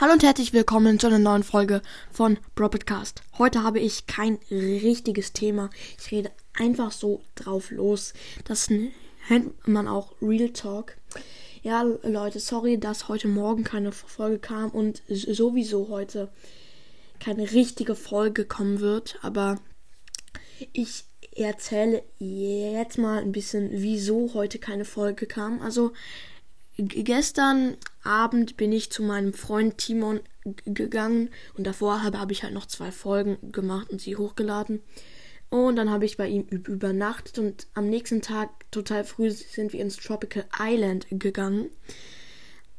Hallo und herzlich willkommen zu einer neuen Folge von Broadcast. Heute habe ich kein richtiges Thema. Ich rede einfach so drauf los. Das nennt man auch Real Talk. Ja, Leute, sorry, dass heute Morgen keine Folge kam und sowieso heute keine richtige Folge kommen wird. Aber ich erzähle jetzt mal ein bisschen, wieso heute keine Folge kam. Also gestern Abend bin ich zu meinem Freund Timon gegangen und davor habe, habe ich halt noch zwei Folgen gemacht und sie hochgeladen. Und dann habe ich bei ihm übernachtet und am nächsten Tag total früh sind wir ins Tropical Island gegangen.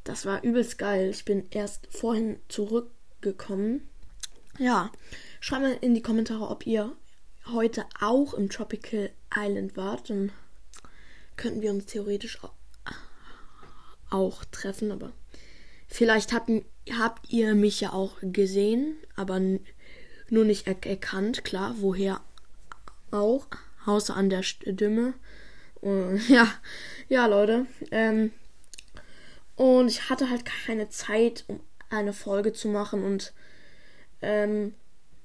Das war übelst geil. Ich bin erst vorhin zurückgekommen. Ja, schreibt mal in die Kommentare, ob ihr heute auch im Tropical Island wart. Dann könnten wir uns theoretisch auch treffen, aber vielleicht habt, habt ihr mich ja auch gesehen, aber nur nicht er erkannt, klar, woher auch, außer an der Stimme. Und, ja, ja, Leute. Ähm, und ich hatte halt keine Zeit, um eine Folge zu machen und ähm,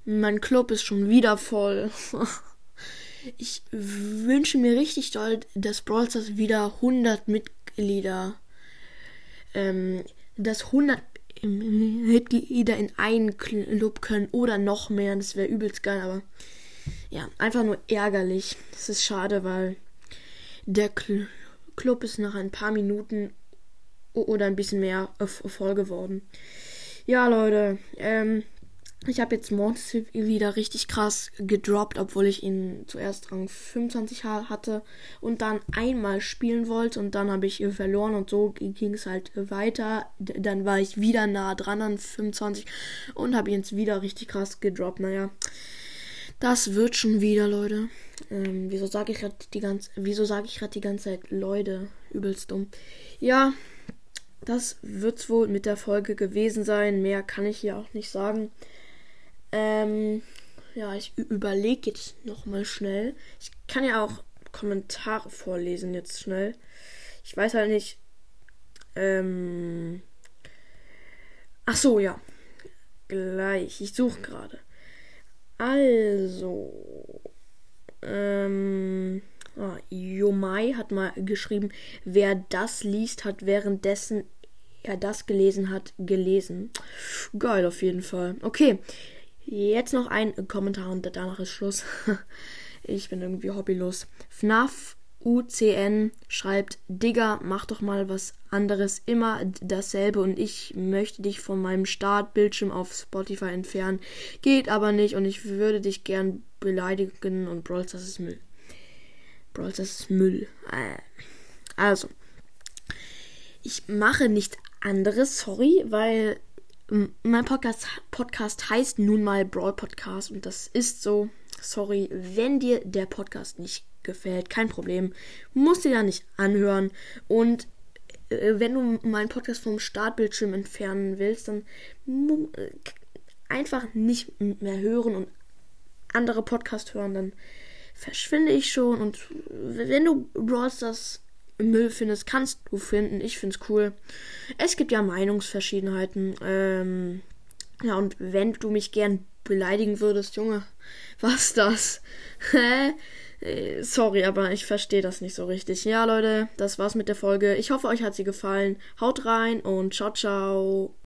mein Club ist schon wieder voll. ich wünsche mir richtig doll, dass Brawl Stars wieder 100 Mitglieder ähm, dass 100 Mitglieder in einen Club können oder noch mehr. Das wäre übelst geil, aber ja, einfach nur ärgerlich. Das ist schade, weil der Club ist nach ein paar Minuten oder ein bisschen mehr voll geworden. Ja, Leute, ähm, ich habe jetzt Monster wieder richtig krass gedroppt, obwohl ich ihn zuerst Rang 25 hatte und dann einmal spielen wollte und dann habe ich ihn verloren und so ging es halt weiter. Dann war ich wieder nah dran an 25 und habe ihn jetzt wieder richtig krass gedroppt. Naja, das wird schon wieder, Leute. Ähm, wieso sage ich gerade die ganze, wieso sage ich gerade die ganze Zeit Leute? Übelst dumm. Ja, das wird's wohl mit der Folge gewesen sein. Mehr kann ich hier auch nicht sagen. Ähm, ja, ich überlege jetzt nochmal schnell. Ich kann ja auch Kommentare vorlesen jetzt schnell. Ich weiß halt nicht. Ähm. Ach so, ja. Gleich. Ich suche gerade. Also. Ähm. Ah, Yomai hat mal geschrieben, wer das liest, hat währenddessen er das gelesen hat, gelesen. Geil auf jeden Fall. Okay, Jetzt noch ein Kommentar und danach ist Schluss. ich bin irgendwie hobbylos. FNAF UCN schreibt, Digga, mach doch mal was anderes, immer dasselbe und ich möchte dich von meinem Startbildschirm auf Spotify entfernen. Geht aber nicht und ich würde dich gern beleidigen und Brawl das ist Müll. Brawl das ist Müll. Äh, also, ich mache nichts anderes, sorry, weil mein Podcast, Podcast heißt nun mal Brawl Podcast und das ist so. Sorry, wenn dir der Podcast nicht gefällt, kein Problem. Musst du ja nicht anhören. Und äh, wenn du meinen Podcast vom Startbildschirm entfernen willst, dann äh, einfach nicht mehr hören und andere Podcast hören, dann verschwinde ich schon. Und wenn du Brawl Stars Müll findest, kannst du finden. Ich find's cool. Es gibt ja Meinungsverschiedenheiten. Ähm, ja, und wenn du mich gern beleidigen würdest, Junge, was das? Hä? Äh, sorry, aber ich verstehe das nicht so richtig. Ja, Leute, das war's mit der Folge. Ich hoffe, euch hat sie gefallen. Haut rein und ciao, ciao.